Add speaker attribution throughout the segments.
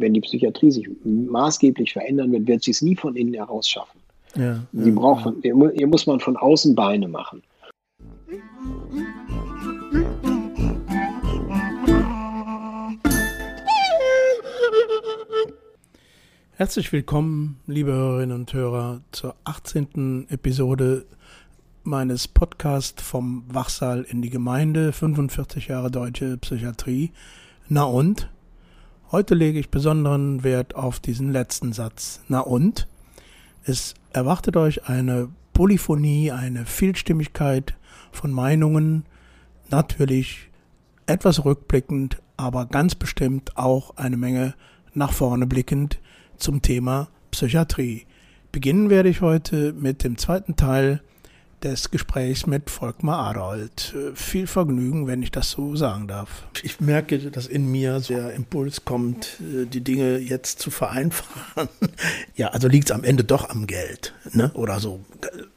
Speaker 1: Wenn die Psychiatrie sich maßgeblich verändern wird, wird sie es nie von innen heraus schaffen.
Speaker 2: Ja,
Speaker 1: sie
Speaker 2: ja,
Speaker 1: braucht, von, ihr muss man von außen Beine machen.
Speaker 2: Herzlich willkommen, liebe Hörerinnen und Hörer, zur 18. Episode meines Podcasts vom Wachsaal in die Gemeinde, 45 Jahre deutsche Psychiatrie. Na und? Heute lege ich besonderen Wert auf diesen letzten Satz. Na und? Es erwartet euch eine Polyphonie, eine Vielstimmigkeit von Meinungen, natürlich etwas rückblickend, aber ganz bestimmt auch eine Menge nach vorne blickend zum Thema Psychiatrie. Beginnen werde ich heute mit dem zweiten Teil des Gesprächs mit Volkmar Adold. Viel Vergnügen, wenn ich das so sagen darf. Ich merke, dass in mir der Impuls kommt, die Dinge jetzt zu vereinfachen. Ja, also liegt es am Ende doch am Geld, ne? Oder so.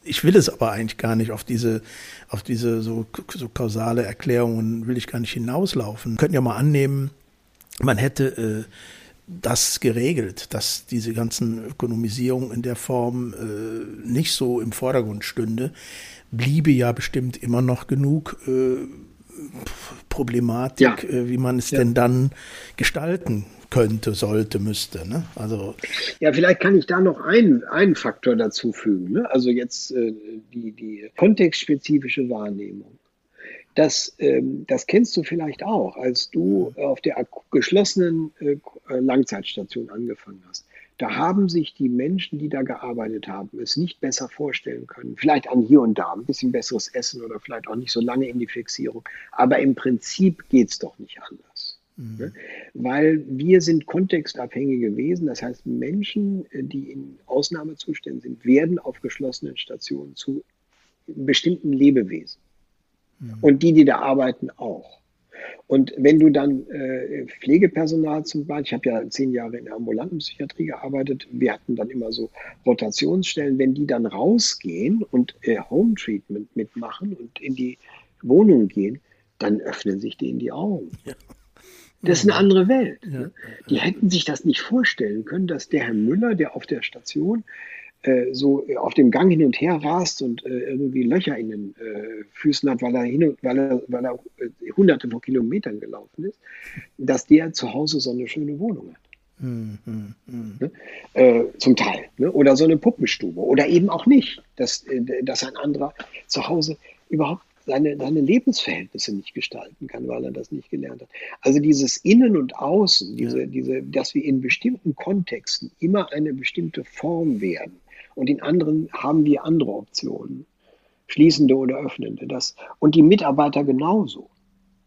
Speaker 2: Ich will es aber eigentlich gar nicht auf diese, auf diese so, so kausale Erklärungen will ich gar nicht hinauslaufen. Könnten ja mal annehmen, man hätte äh, das geregelt, dass diese ganzen Ökonomisierung in der Form äh, nicht so im Vordergrund stünde, bliebe ja bestimmt immer noch genug äh, Problematik,
Speaker 1: Ja.
Speaker 2: äh, wie man es
Speaker 1: Ja.
Speaker 2: denn dann gestalten könnte, sollte, müsste. Ne? Also
Speaker 1: Ja, vielleicht kann ich da noch einen, einen Faktor dazu fügen. Ne? Also jetzt äh, die, die kontextspezifische Wahrnehmung. Das, ähm, das kennst du vielleicht auch, als du auf der geschlossenen äh, Langzeitstation angefangen hast. Da haben sich die Menschen, die da gearbeitet haben, es nicht besser vorstellen können. Vielleicht an hier und da ein bisschen besseres Essen oder vielleicht auch nicht so lange in die Fixierung. Aber im Prinzip geht's doch nicht anders. Ne? Weil wir sind kontextabhängige Wesen. Das heißt, Menschen, äh, die in Ausnahmezuständen sind, werden auf geschlossenen Stationen zu bestimmten Lebewesen. Und die, die da arbeiten, auch. Und wenn du dann äh, Pflegepersonal zum Beispiel, ich habe ja zehn Jahre in der ambulanten Psychiatrie gearbeitet, wir hatten dann immer so Rotationsstellen, wenn die dann rausgehen und äh, Home Treatment mitmachen und in die Wohnung gehen, dann öffnen sich denen die Augen. Das ist eine andere Welt. Ne? Die hätten sich das nicht vorstellen können, dass der Herr Müller, der auf der Station äh, so äh, auf dem Gang hin und her rast und äh, irgendwie Löcher in den äh, Füßen hat, weil er, hin und, weil er, weil er äh, hunderte von Kilometern gelaufen ist, dass der zu Hause so eine schöne Wohnung hat.
Speaker 2: hm, hm, hm.
Speaker 1: Ne? Zum Teil. Ne? Oder so eine Puppenstube. Oder eben auch nicht, dass, dass ein anderer zu Hause überhaupt seine, seine Lebensverhältnisse nicht gestalten kann, weil er das nicht gelernt hat. Also dieses Innen und Außen, diese, diese, dass wir in bestimmten Kontexten immer eine bestimmte Form werden und in anderen haben wir andere Optionen, schließende oder öffnende. Das, und die Mitarbeiter genauso.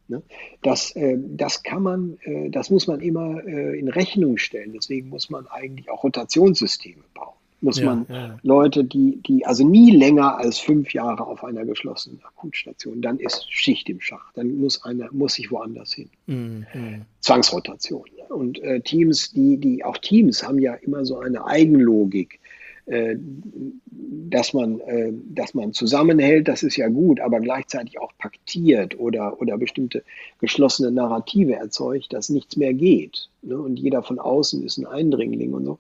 Speaker 1: Ne? Das, äh, das kann man, äh, das muss man immer äh, in Rechnung stellen. Deswegen muss man eigentlich auch Rotationssysteme bauen. Muss
Speaker 2: Ja,
Speaker 1: man
Speaker 2: ja.
Speaker 1: Leute, die, die also nie länger als fünf Jahre auf einer geschlossenen Akutstation, dann ist Schicht im Schach. Dann muss einer, muss sich woanders hin.
Speaker 2: Hm, hm.
Speaker 1: Zwangsrotation. Und äh, Teams, die, die, auch Teams haben ja immer so eine Eigenlogik, dass man, äh, dass man zusammenhält, das ist ja gut, aber gleichzeitig auch paktiert oder, oder bestimmte geschlossene Narrative erzeugt, dass nichts mehr geht. Ne? Und jeder von außen ist ein Eindringling und so.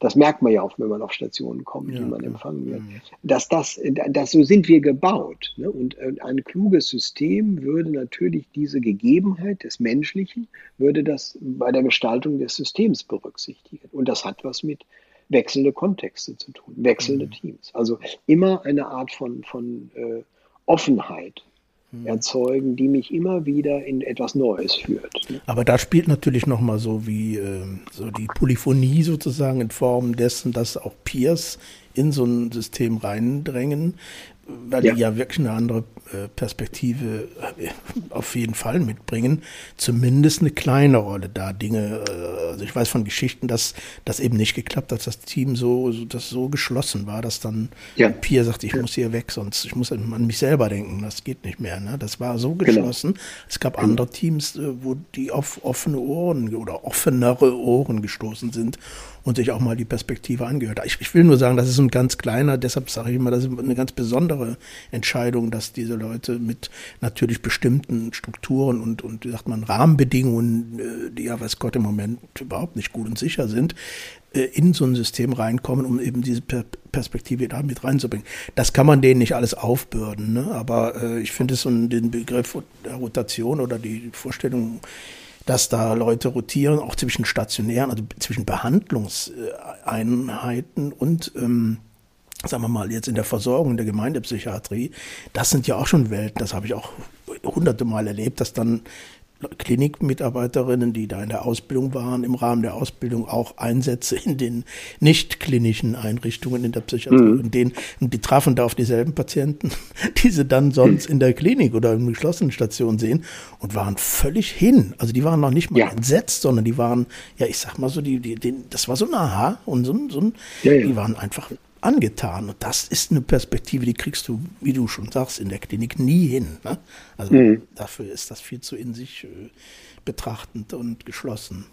Speaker 1: Das merkt man ja auch, wenn man auf Stationen kommt,
Speaker 2: Ja,
Speaker 1: wie man empfangen wird.
Speaker 2: Mhm.
Speaker 1: Dass das, das, so sind wir gebaut. Ne? Und äh, ein kluges System würde natürlich diese Gegebenheit des Menschlichen, würde das bei der Gestaltung des Systems berücksichtigen. Und das hat was mit wechselnde Kontexte zu tun, wechselnde
Speaker 2: Mhm.
Speaker 1: Teams. Also immer eine Art von, von äh, Offenheit
Speaker 2: Mhm.
Speaker 1: erzeugen, die mich immer wieder in etwas Neues führt. ne?
Speaker 2: Aber da spielt natürlich noch mal so wie ähm, so die Polyphonie sozusagen in Form dessen, dass auch Peers in so ein System reindrängen, weil
Speaker 1: Ja.
Speaker 2: die ja wirklich eine andere äh, Perspektive äh, auf jeden Fall mitbringen. Zumindest eine kleine Rolle da. Dinge, äh, also ich weiß von Geschichten, dass das eben nicht geklappt hat, dass das Team so, so, das so geschlossen war, dass dann
Speaker 1: Ja.
Speaker 2: Peer sagt, ich muss hier weg, sonst ich muss an mich selber denken, das geht nicht mehr. Ne? Das war so geschlossen. Es gab andere Teams, wo die auf offene Ohren oder offenere Ohren gestoßen sind und sich auch mal die Perspektive angehört. Ich, ich will nur sagen, das ist ein ganz kleiner, deshalb sage ich immer, das ist eine ganz besondere Entscheidung, dass diese Leute mit natürlich bestimmten Strukturen und, und wie sagt man, Rahmenbedingungen, äh, die ja weiß Gott im Moment überhaupt nicht gut und sicher sind, äh, in so ein System reinkommen, um eben diese Perspektive da mit reinzubringen. Das kann man denen nicht alles aufbürden, ne? aber äh, ich finde es so den Begriff der Rotation oder die Vorstellung, dass da Leute rotieren, auch zwischen stationären, also zwischen Behandlungseinheiten und ähm, sagen wir mal, jetzt in der Versorgung der Gemeindepsychiatrie, das sind ja auch schon Welten, das habe ich auch hunderte Mal erlebt, dass dann Klinikmitarbeiterinnen, die da in der Ausbildung waren, im Rahmen der Ausbildung auch Einsätze in den nicht klinischen Einrichtungen in der Psychiatrie mhm. und den, und die trafen da auf dieselben Patienten, die sie dann sonst in der Klinik oder in geschlossenen Station sehen und waren völlig hin. Also die waren noch nicht mal ja. entsetzt, sondern die waren, ja, ich sag mal so, die, die, die das war so ein Aha und so, so ein, ja, ja. die waren einfach angetan. Und das ist eine Perspektive, die kriegst du, wie du schon sagst, in der Klinik nie hin. Ne? Also mhm. dafür ist das viel zu in sich äh, betrachtend und geschlossen.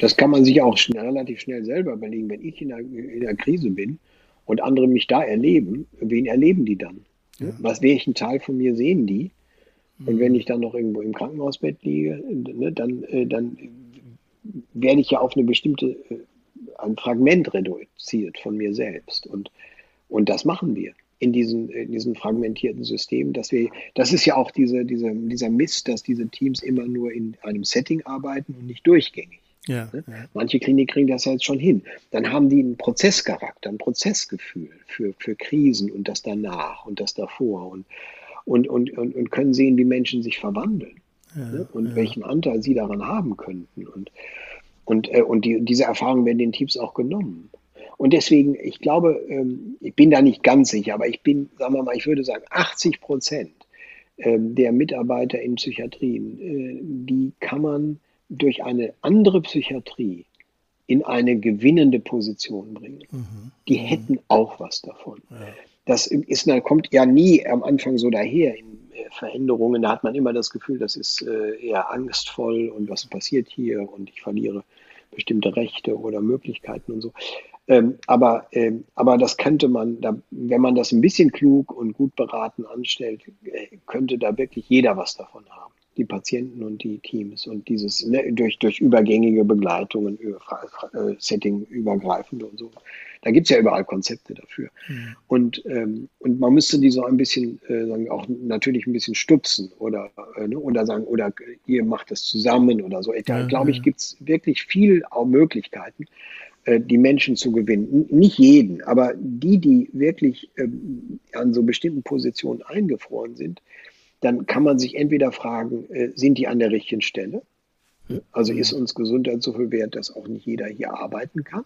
Speaker 1: Das kann man sich auch schnell, relativ schnell selber überlegen. Wenn ich in der, in der Krise bin und andere mich da erleben, wen erleben die dann? Ja. Was welchen Teil von mir sehen die? Und wenn mhm. ich dann noch irgendwo im Krankenhausbett liege, ne, dann, äh, dann werde ich ja auf eine bestimmte äh, ein Fragment reduziert von mir selbst. Und, und das machen wir in diesen, in diesen fragmentierten Systemen, dass wir, das ist ja auch diese, diese, dieser Mist, dass diese Teams immer nur in einem Setting arbeiten und nicht durchgängig. Ja, ne? ja. Manche Kliniken kriegen das ja jetzt schon hin. Dann haben die einen Prozesscharakter, ein Prozessgefühl für, für Krisen und das danach und das davor und, und, und, und, und können sehen, wie Menschen sich verwandeln ja, ne? und welchen Anteil sie daran haben könnten. Und, und, äh, und die, diese Erfahrungen werden den Teams auch genommen. Und deswegen, ich glaube, ähm, ich bin da nicht ganz sicher, aber ich bin, sagen wir mal, ich würde sagen, 80 Prozent ähm, der Mitarbeiter in Psychiatrien, äh, die kann man durch eine andere Psychiatrie in eine gewinnende Position bringen. Mhm. Die mhm. hätten auch was davon. Ja. Das ist, kommt ja nie am Anfang so daher in Veränderungen, da hat man immer das Gefühl, das ist äh, eher angstvoll und was passiert hier und ich verliere bestimmte Rechte oder Möglichkeiten und so. Ähm, aber, ähm, aber das könnte man, da, wenn man das ein bisschen klug und gut beraten anstellt, äh, könnte da wirklich jeder was davon haben. Die Patienten und die Teams und dieses ne, durch, durch übergängige Begleitungen, über, äh, Setting übergreifende und so. Da gibt es ja überall Konzepte dafür. Mhm. Und, ähm, und man müsste die so ein bisschen, äh, sagen, auch natürlich ein bisschen stupsen oder, äh, ne, oder sagen, oder ihr macht das zusammen oder so. Da, ja, glaube ich, gibt es wirklich viel auch Möglichkeiten, äh, die Menschen zu gewinnen. Nicht jeden, aber die, die wirklich ähm, an so bestimmten Positionen eingefroren sind, dann kann man sich entweder fragen, äh, sind die an der richtigen Stelle? Also ist mhm. uns Gesundheit so viel wert, dass auch nicht jeder hier arbeiten kann?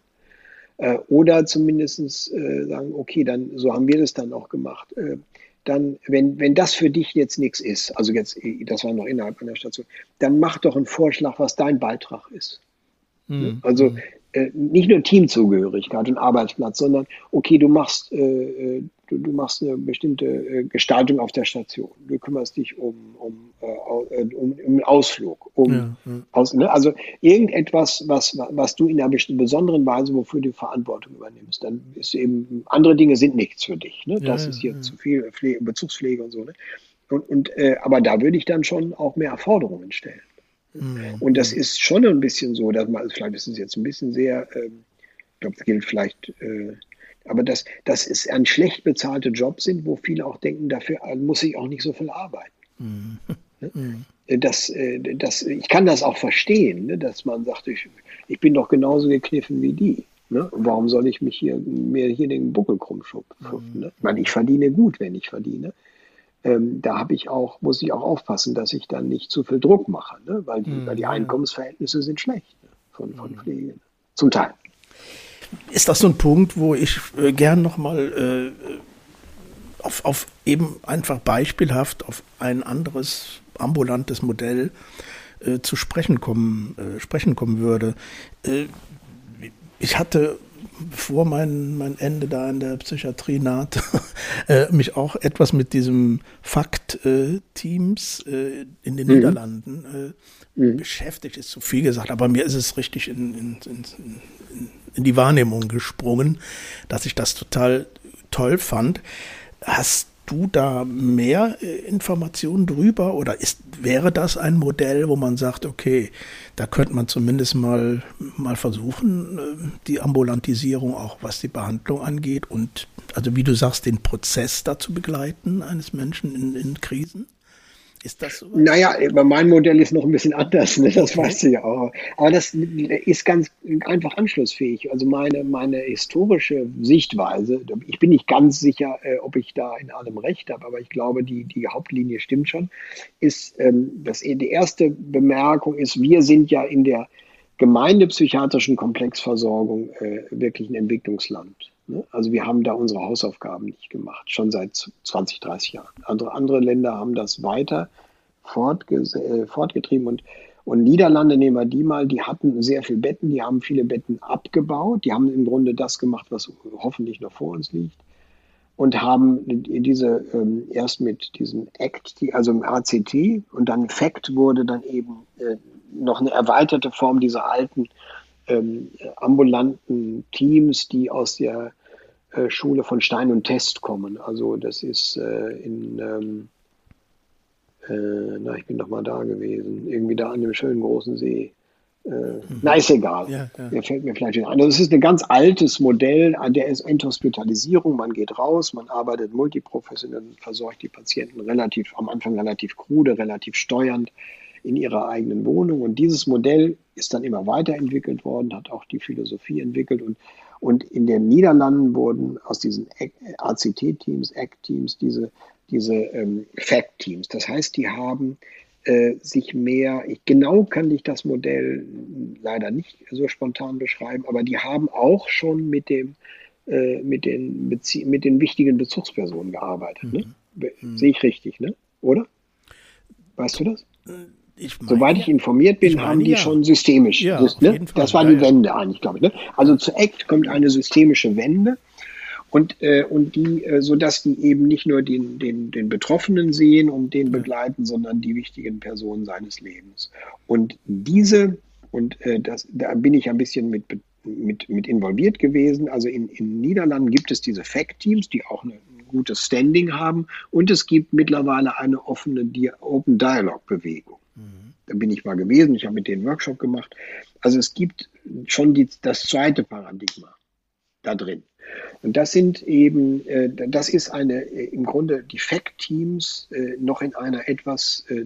Speaker 1: Äh, oder zumindest äh, sagen, okay, dann so haben wir das dann auch gemacht. Äh, dann, wenn, wenn das für dich jetzt nichts ist, also jetzt, das war noch innerhalb einer Station, dann mach doch einen Vorschlag, was dein Beitrag ist. Mhm. Also äh, nicht nur Teamzugehörigkeit und Arbeitsplatz, sondern okay, du machst, äh, du, du, machst eine bestimmte äh, Gestaltung auf der Station. Du kümmerst dich um, um, äh, um, um einen Ausflug, um ja, ja. Aus, ne? also irgendetwas, was, was du in einer besonderen Weise, wofür du Verantwortung übernimmst. Dann ist eben, andere Dinge sind nichts für dich. Ne? Das ja, ist hier zu viel Pflege, Bezugspflege und so. Ne? Und, und, äh, aber da würde ich dann schon auch mehr Forderungen stellen. Mhm. Und das ist schon ein bisschen so, dass man, vielleicht ist es jetzt ein bisschen sehr, ähm, ich glaube, das gilt vielleicht äh, aber dass, dass es ein schlecht bezahlte Job sind, wo viele auch denken, dafür muss ich auch nicht so viel arbeiten. Mhm. Ne? Mhm. Das, äh, das, ich kann das auch verstehen, ne? dass man sagt, ich, ich bin doch genauso gekniffen wie die. Ne? Warum soll ich mich hier, mir hier den Buckel krumm schupfen? Mhm. Ne? Ich meine, ich verdiene gut, wenn ich verdiene. Ähm, da habe ich auch, muss ich auch aufpassen, dass ich dann nicht zu viel Druck mache, ne? weil, die, mhm. weil die Einkommensverhältnisse sind schlecht ne? von, von mhm. Pflege. Zum Teil
Speaker 2: ist das so ein Punkt, wo ich äh, gern nochmal äh, auf, auf eben einfach beispielhaft auf ein anderes ambulantes Modell äh, zu sprechen kommen, äh, sprechen kommen würde. Äh, ich hatte bevor mein, mein Ende da in der Psychiatrie nahte, äh, mich auch etwas mit diesem Fakt-Teams äh, in den mhm. Niederlanden äh, mhm. beschäftigt. Ist zu viel gesagt, aber mir ist es richtig in, in, in, in die Wahrnehmung gesprungen, dass ich das total toll fand. Hast du da mehr äh, Informationen drüber oder ist, wäre das ein Modell, wo man sagt, okay, da könnte man zumindest mal, mal versuchen, äh, die Ambulantisierung auch was die Behandlung angeht und also wie du sagst, den Prozess dazu begleiten eines Menschen in, in Krisen?
Speaker 1: Ist das so? Naja, mein Modell ist noch ein bisschen anders, ne? das weißt du ja auch. Aber das ist ganz einfach anschlussfähig. Also meine, meine historische Sichtweise, ich bin nicht ganz sicher, äh, ob ich da in allem recht habe, aber ich glaube, die, die Hauptlinie stimmt schon, ist, ähm, dass die erste Bemerkung ist, wir sind ja in der gemeindepsychiatrischen Komplexversorgung äh, wirklich ein Entwicklungsland. Ne? Also wir haben da unsere Hausaufgaben nicht gemacht, schon seit 20, 30 Jahren. Andere, andere Länder haben das weiter äh, fortgetrieben und und Niederlande nehmen wir die mal, die hatten sehr viele Betten, die haben viele Betten abgebaut, die haben im Grunde das gemacht, was hoffentlich noch vor uns liegt und haben diese ähm, erst mit diesem ACT, also im ACT und dann FACT wurde dann eben äh, noch eine erweiterte Form dieser alten ähm, ambulanten Teams, die aus der äh, Schule von Stein und Test kommen. Also das ist äh, in, ähm, äh, na, ich bin doch mal da gewesen, irgendwie da an dem schönen großen See. Äh, mhm. Na, ist egal. Ja, ja. Der fällt mir vielleicht nicht ein. Also es ist ein ganz altes Modell, der ist Enthospitalisierung. Man geht raus, man arbeitet multiprofessionell, versorgt die Patienten relativ, am Anfang relativ krude, relativ steuernd in ihrer eigenen Wohnung. Und dieses Modell ist dann immer weiterentwickelt worden, hat auch die Philosophie entwickelt und und in den Niederlanden wurden aus diesen ACT-Teams, ACT-Teams, diese, diese ähm, FACT-Teams. Das heißt, die haben äh, sich mehr, ich, genau kann ich das Modell leider nicht so spontan beschreiben, aber die haben auch schon mit dem äh, mit den, Bezie mit den wichtigen Bezugspersonen gearbeitet. Ne? Mhm. Mhm. Sehe ich richtig, ne? oder? Weißt du das? Ich meine, Soweit ich informiert bin, ich meine, haben die ja. schon systemisch. Ja, das, ne? das war ja, die Wende eigentlich, glaube ich. Ne? Also zu ACT kommt eine systemische Wende und, äh, und die, äh, so dass die eben nicht nur den, den, den Betroffenen sehen und den begleiten, sondern die wichtigen Personen seines Lebens. Und diese, und äh, das, da bin ich ein bisschen mit, mit, mit involviert gewesen. Also in, in Niederlanden gibt es diese FACT-Teams, die auch eine, ein gutes Standing haben. Und es gibt mittlerweile eine offene Open Da bin ich mal gewesen, ich habe mit denen Workshop gemacht. Also es gibt schon die, das zweite Paradigma da drin. Und das sind eben, äh, das ist eine, äh, im Grunde die Fact-Teams äh, noch in einer etwas äh,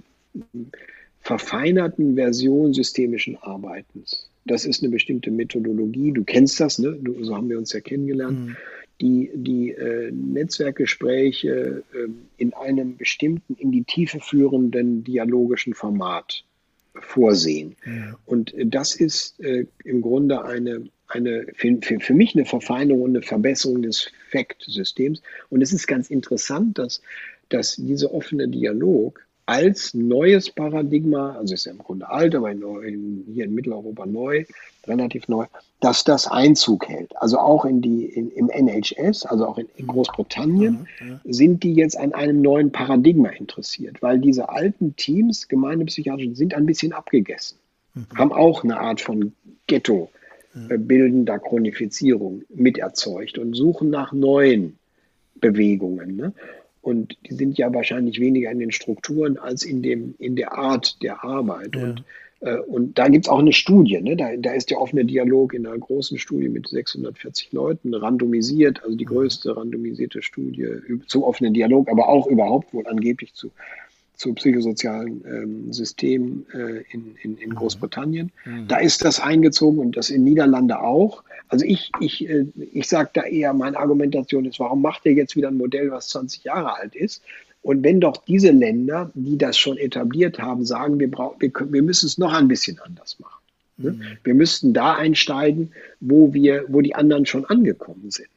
Speaker 1: verfeinerten Version systemischen Arbeitens. Das ist eine bestimmte Methodologie. Du kennst das, ne? Du, so haben wir uns ja kennengelernt. Mhm die, die äh, Netzwerkgespräche äh, in einem bestimmten, in die Tiefe führenden dialogischen Format vorsehen. Ja. Und das ist äh, im Grunde eine, eine für, für, für mich eine Verfeinerung und eine Verbesserung des FACT-Systems. Und es ist ganz interessant, dass, dass dieser offene Dialog als neues Paradigma, also ist ja im Grunde alt, aber in, in, hier in Mitteleuropa neu, relativ neu, dass das Einzug hält. Also auch in die, in, im NHS, also auch in, in Großbritannien, ja, ja. sind die jetzt an einem neuen Paradigma interessiert, weil diese alten Teams, gemeindepsychiatrischen, sind ein bisschen abgegessen, mhm. haben auch eine Art von Ghetto äh, bildender Chronifizierung miterzeugt und suchen nach neuen Bewegungen. Ne? Und die sind ja wahrscheinlich weniger in den Strukturen als in, dem, in der Art der Arbeit. Ja. Und, äh, und da gibt es auch eine Studie. Ne? Da, da ist der offene Dialog in einer großen Studie mit 640 Leuten randomisiert, also die mhm. größte randomisierte Studie zum offenen Dialog, aber auch überhaupt wohl angeblich zu zu psychosozialen ähm, Systemen äh, in, in, in, mhm. Großbritannien. Mhm. Da ist das eingezogen und das in Niederlande auch. Also ich, ich, äh, ich sage da eher, meine Argumentation ist, warum macht ihr jetzt wieder ein Modell, was 20 Jahre alt ist? Und wenn doch diese Länder, die das schon etabliert haben, sagen, wir, brauch, wir, wir müssen es noch ein bisschen anders machen. Ne? Mhm. Wir müssten da einsteigen, wo, wir, wo die anderen schon angekommen sind.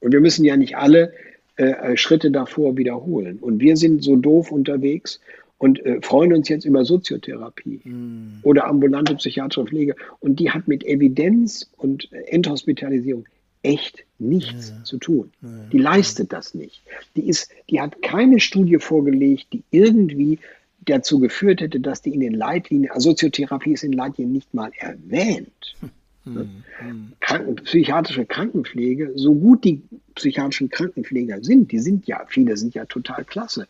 Speaker 1: Und wir müssen ja nicht alle äh, äh, Schritte davor wiederholen. Und wir sind so doof unterwegs und äh, freuen uns jetzt über Soziotherapie mm. oder ambulante psychiatrische Pflege. Und die hat mit Evidenz und Enthospitalisierung echt nichts ja. zu tun. Ja. Die leistet das nicht. Die, ist, die hat keine Studie vorgelegt, die irgendwie dazu geführt hätte, dass die in den Leitlinien, also Soziotherapie ist in Leitlinien nicht mal erwähnt. Hm. Hm. Kranken, psychiatrische Krankenpflege, so gut die psychiatrischen Krankenpfleger sind. Die sind ja, viele sind ja total klasse.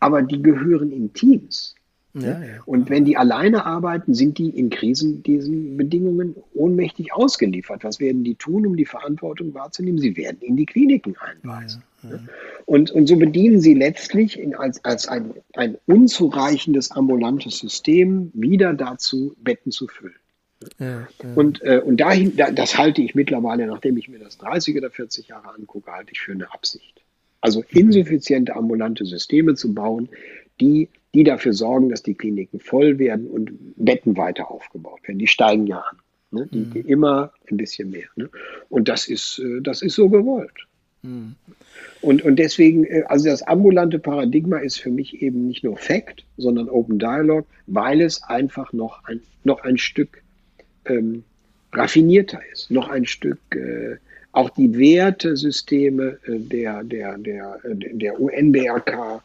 Speaker 1: Aber die gehören in Teams. Ja, ja. Und wenn die alleine arbeiten, sind die in Krisen diesen Bedingungen ohnmächtig ausgeliefert. Was werden die tun, um die Verantwortung wahrzunehmen? Sie werden in die Kliniken einweisen. Ja, und, und so bedienen sie letztlich in, als, als ein, ein unzureichendes ambulantes System wieder dazu, Betten zu füllen. Und, äh, und dahin, da, das halte ich mittlerweile, nachdem ich mir das 30 oder 40 Jahre angucke, halte ich für eine Absicht. Also insuffiziente ambulante Systeme zu bauen, die die dafür sorgen, dass die Kliniken voll werden und Betten weiter aufgebaut werden. Die steigen ja an. Ne? Die, die mhm. immer ein bisschen mehr. Ne? Und das ist, äh, das ist so gewollt. Mhm. Und, und deswegen, äh, also das ambulante Paradigma ist für mich eben nicht nur Fact, sondern Open Dialogue, weil es einfach noch ein, noch ein Stück ähm, raffinierter ist, noch ein Stück äh, auch die Wertesysteme äh, der, der, der, der UNBRK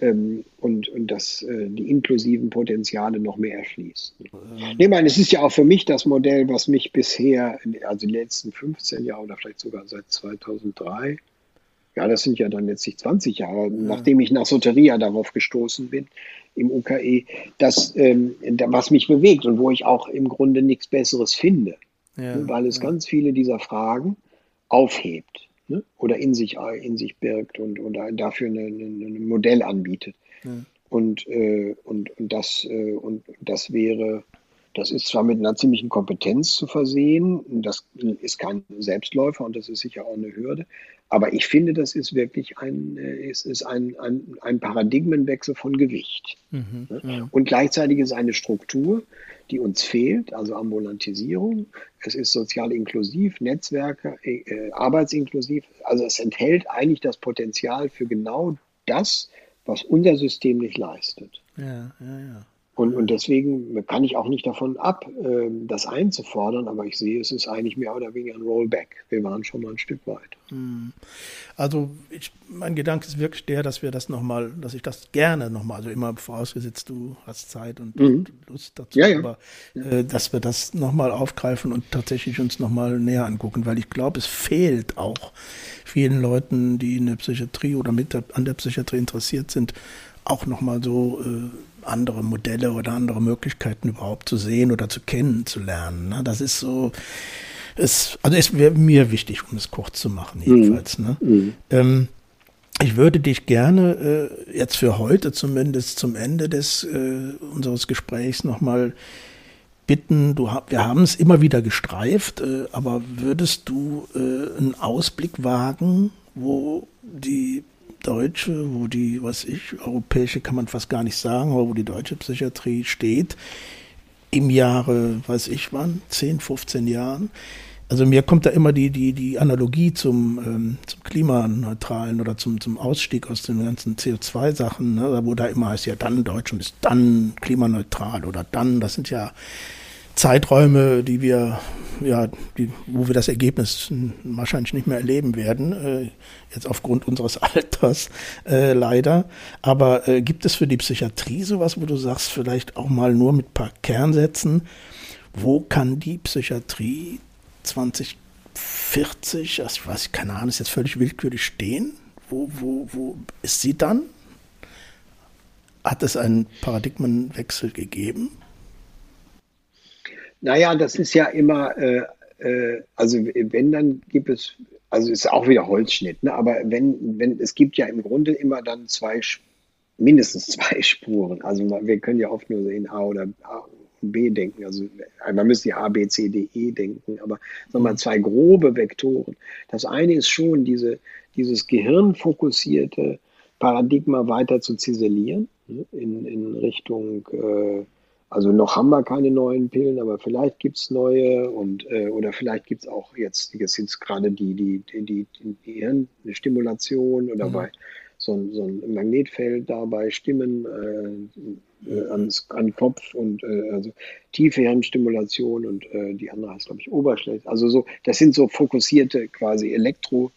Speaker 1: ähm, und, und das, äh, die inklusiven Potenziale noch mehr erschließt. Ähm. Ich meine, es ist ja auch für mich das Modell, was mich bisher, also die letzten 15 Jahre oder vielleicht sogar seit 2003, ja, das sind ja dann letztlich 20 Jahre, ja. nachdem ich nach Soteria darauf gestoßen bin, im UKE, das, ähm, was mich bewegt und wo ich auch im Grunde nichts Besseres finde. Ja, weil es ja. ganz viele dieser Fragen aufhebt ne? oder in sich, in sich birgt und, und dafür ein Modell anbietet. Und, äh, und, und, das, äh, und das wäre, das ist zwar mit einer ziemlichen Kompetenz zu versehen, das ist kein Selbstläufer und das ist sicher auch eine Hürde, aber ich finde, das ist wirklich ein, äh, es ist ein, ein, ein Paradigmenwechsel von Gewicht. Mhm, ne? ja. Und gleichzeitig ist eine Struktur, die uns fehlt, also Ambulantisierung. Es ist sozial inklusiv, Netzwerke, äh, arbetsinklusiv. Also es enthält eigentlich das Potenzial für genau das, was unser System nicht leistet. Ja, ja, ja. Und, und deswegen kann ich auch nicht davon ab, ähm, das einzufordern, aber ich sehe, es ist eigentlich mehr oder weniger ein Rollback. Wir waren schon mal ein Stück weit. Hm.
Speaker 2: Also ich, mein Gedanke ist wirklich der, dass wir das nochmal, dass ich das gerne nochmal, also immer vorausgesetzt, du hast Zeit und, mhm. Lust dazu, ja, ja. aber äh, dass wir das nochmal aufgreifen und tatsächlich uns nochmal näher angucken, weil ich glaube, es fehlt auch vielen Leuten, die in der Psychiatrie oder mit der, an der Psychiatrie interessiert sind, auch nochmal so äh, andere Modelle oder andere Möglichkeiten überhaupt zu sehen oder zu kennenzulernen. Ne? Das ist so, es, also es wäre mir wichtig, um es kurz zu machen, jedenfalls. Mhm. Ne? Mhm. Ähm, ich würde dich gerne äh, jetzt für heute zumindest zum Ende des äh, unseres Gesprächs nochmal bitten, du, wir haben es immer wieder gestreift, äh, aber würdest du äh, einen Ausblick wagen, wo die deutsche, wo die, was ich, europäische kann man fast gar nicht sagen, aber wo die deutsche Psychiatrie steht, im Jahre, weiß ich wann, 10, 15 Jahren. Also mir kommt da immer die, die, die Analogie zum, ähm, zum klimaneutralen oder zum, zum Ausstieg aus den ganzen CO2-Sachen, ne, wo da immer heißt, ja dann Deutschland ist dann klimaneutral oder dann, das sind ja Zeiträume, die wir, ja, die, wo wir das Ergebnis wahrscheinlich nicht mehr erleben werden, äh, jetzt aufgrund unseres Alters äh, leider. Aber äh, gibt es für die Psychiatrie sowas, wo du sagst, vielleicht auch mal nur mit ein paar Kernsätzen, wo kann die Psychiatrie 2040, ich weiß keine Ahnung, ist jetzt völlig willkürlich stehen? Wo, wo, wo ist sie dann? Hat es einen Paradigmenwechsel gegeben?
Speaker 1: Naja, das ist ja immer, äh, äh, also wenn, dann gibt es, also ist auch wieder Holzschnitt, ne? aber wenn, wenn, es gibt ja im Grunde immer dann zwei, mindestens zwei Spuren. Also wir können ja oft nur sehen A oder A B denken. Also man müsste ja A, B, C, D, E denken, aber sagen wir mal zwei grobe Vektoren. Das eine ist schon diese, dieses gehirnfokussierte Paradigma weiter zu ziselieren ne? in, in Richtung äh, also noch haben wir keine neuen Pillen, aber vielleicht gibt es neue und äh, oder vielleicht gibt es auch jetzt, jetzt sind gerade die, die, die, die, die Hirnstimulation oder mhm. bei so ein, so ein Magnetfeld da bei Stimmen äh, äh, ans, an Kopf und äh, also tiefe Hirnstimulation und äh, die andere heißt, glaube ich, Oberschlecht. Also so, das sind so fokussierte quasi Elektro-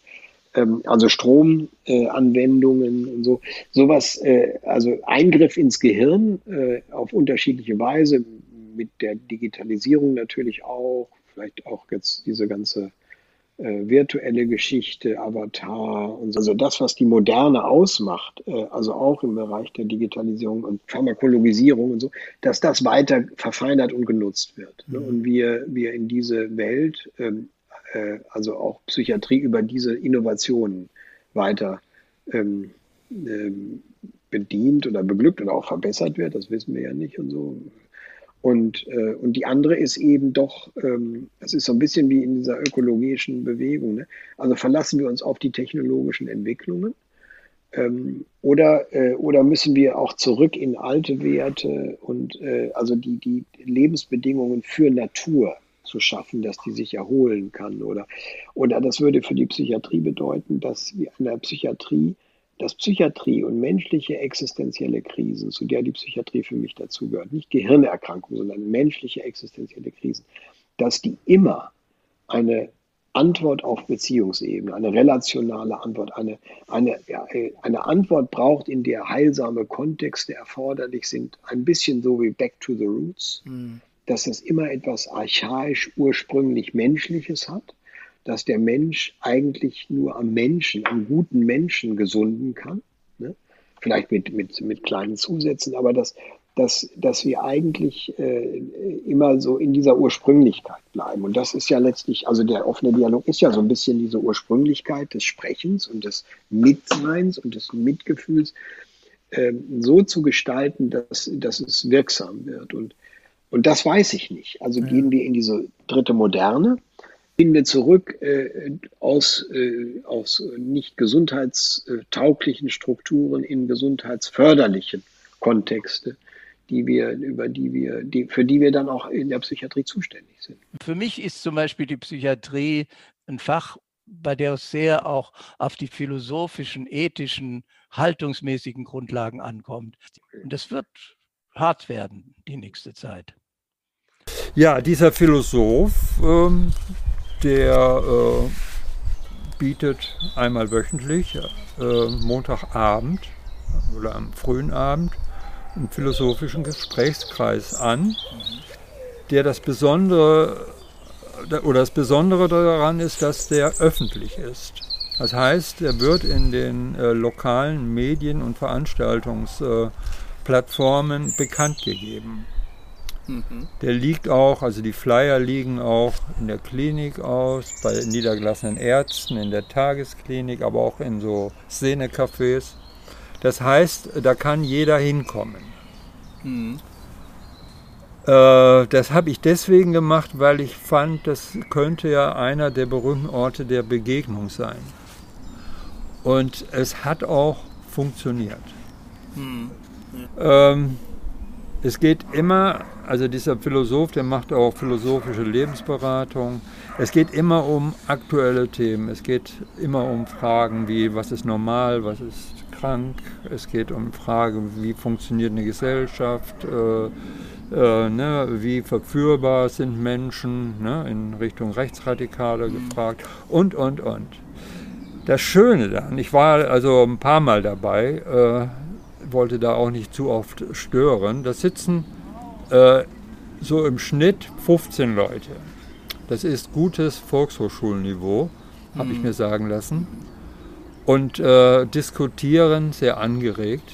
Speaker 1: ähm, also Stromanwendungen äh, und so. Sowas, äh, also Eingriff ins Gehirn äh, auf unterschiedliche Weise, mit der Digitalisierung natürlich auch, vielleicht auch jetzt diese ganze äh, virtuelle Geschichte, Avatar und so. Also das, was die Moderne ausmacht, äh, also auch im Bereich der Digitalisierung und Pharmakologisierung und so, dass das weiter verfeinert und genutzt wird. Mhm. Und wir, wir in diese Welt, ähm, äh, also auch Psychiatrie über diese Innovationen weiter ähm, ähm, bedient oder beglückt oder auch verbessert wird, das wissen wir ja nicht und so. Und, äh, und die andere ist eben doch, ähm, das ist so ein bisschen wie in dieser ökologischen Bewegung. Ne? Also verlassen wir uns auf die technologischen Entwicklungen ähm, oder, äh, oder müssen wir auch zurück in alte Werte und äh, also die, die Lebensbedingungen für Natur zu schaffen, dass die sich erholen kann. Oder, oder das würde für die Psychiatrie bedeuten, dass wir in der Psychiatrie dass Psychiatrie und menschliche existenzielle Krisen, zu der die Psychiatrie für mich dazugehört, nicht Gehirnerkrankungen, sondern menschliche existenzielle Krisen, dass die immer eine Antwort auf Beziehungsebene, eine relationale Antwort, eine, eine, eine Antwort braucht, in der heilsame Kontexte erforderlich sind, ein bisschen so wie Back to the Roots, mhm. Dass es immer etwas archaisch, ursprünglich Menschliches hat dass der Mensch eigentlich nur am Menschen, am guten Menschen gesunden kann. Ne? Vielleicht mit, mit, mit kleinen Zusätzen, aber dass, dass, dass wir eigentlich äh, immer so in dieser Ursprünglichkeit bleiben. Und das ist ja letztlich, also der offene Dialog ist ja so ein bisschen diese Ursprünglichkeit des Sprechens und des Mitseins und des Mitgefühls äh, so zu gestalten, dass, dass es wirksam wird. Und, und das weiß ich nicht. Also ja. gehen wir in diese dritte Moderne gehen wir zurück äh, aus, äh, aus nicht gesundheitstauglichen Strukturen in gesundheitsförderlichen Kontexte, die wir, über die wir, die, für die wir dann auch in der Psychiatrie zuständig sind.
Speaker 3: Für mich ist zum Beispiel die Psychiatrie ein Fach, bei der es sehr auch auf die philosophischen, ethischen, haltungsmäßigen Grundlagen ankommt. Und das wird hart werden die nächste Zeit.
Speaker 4: Ja, dieser Philosoph, ähm, der äh, bietet einmal wöchentlich, äh, Montagabend oder am frühen Abend, einen philosophischen Gesprächskreis an, der das Besondere oder das Besondere daran ist, dass der öffentlich ist. Das heißt, er wird in den äh, lokalen Medien und Veranstaltungsplattformen äh, bekannt gegeben. Der liegt auch, also die Flyer liegen auch in der Klinik aus, bei niedergelassenen Ärzten, in der Tagesklinik, aber auch in so Szenecafés. Das heißt, da kann jeder hinkommen. Mhm. Äh, das habe ich deswegen gemacht, weil ich fand, das könnte ja einer der berühmten Orte der Begegnung sein. Und es hat auch funktioniert. Mhm. Ähm, es geht immer, also dieser Philosoph, der macht auch philosophische Lebensberatung. Es geht immer um aktuelle Themen. Es geht immer um Fragen wie, was ist normal, was ist krank. Es geht um Fragen, wie funktioniert eine Gesellschaft, äh, äh, ne, wie verführbar sind Menschen, ne, in Richtung Rechtsradikale gefragt und, und, und. Das Schöne dann, ich war also ein paar Mal dabei, äh, wollte da auch nicht zu oft stören. Da sitzen äh, so im Schnitt 15 Leute. Das ist gutes Volkshochschulniveau, habe mhm. ich mir sagen lassen. Und äh, diskutieren sehr angeregt.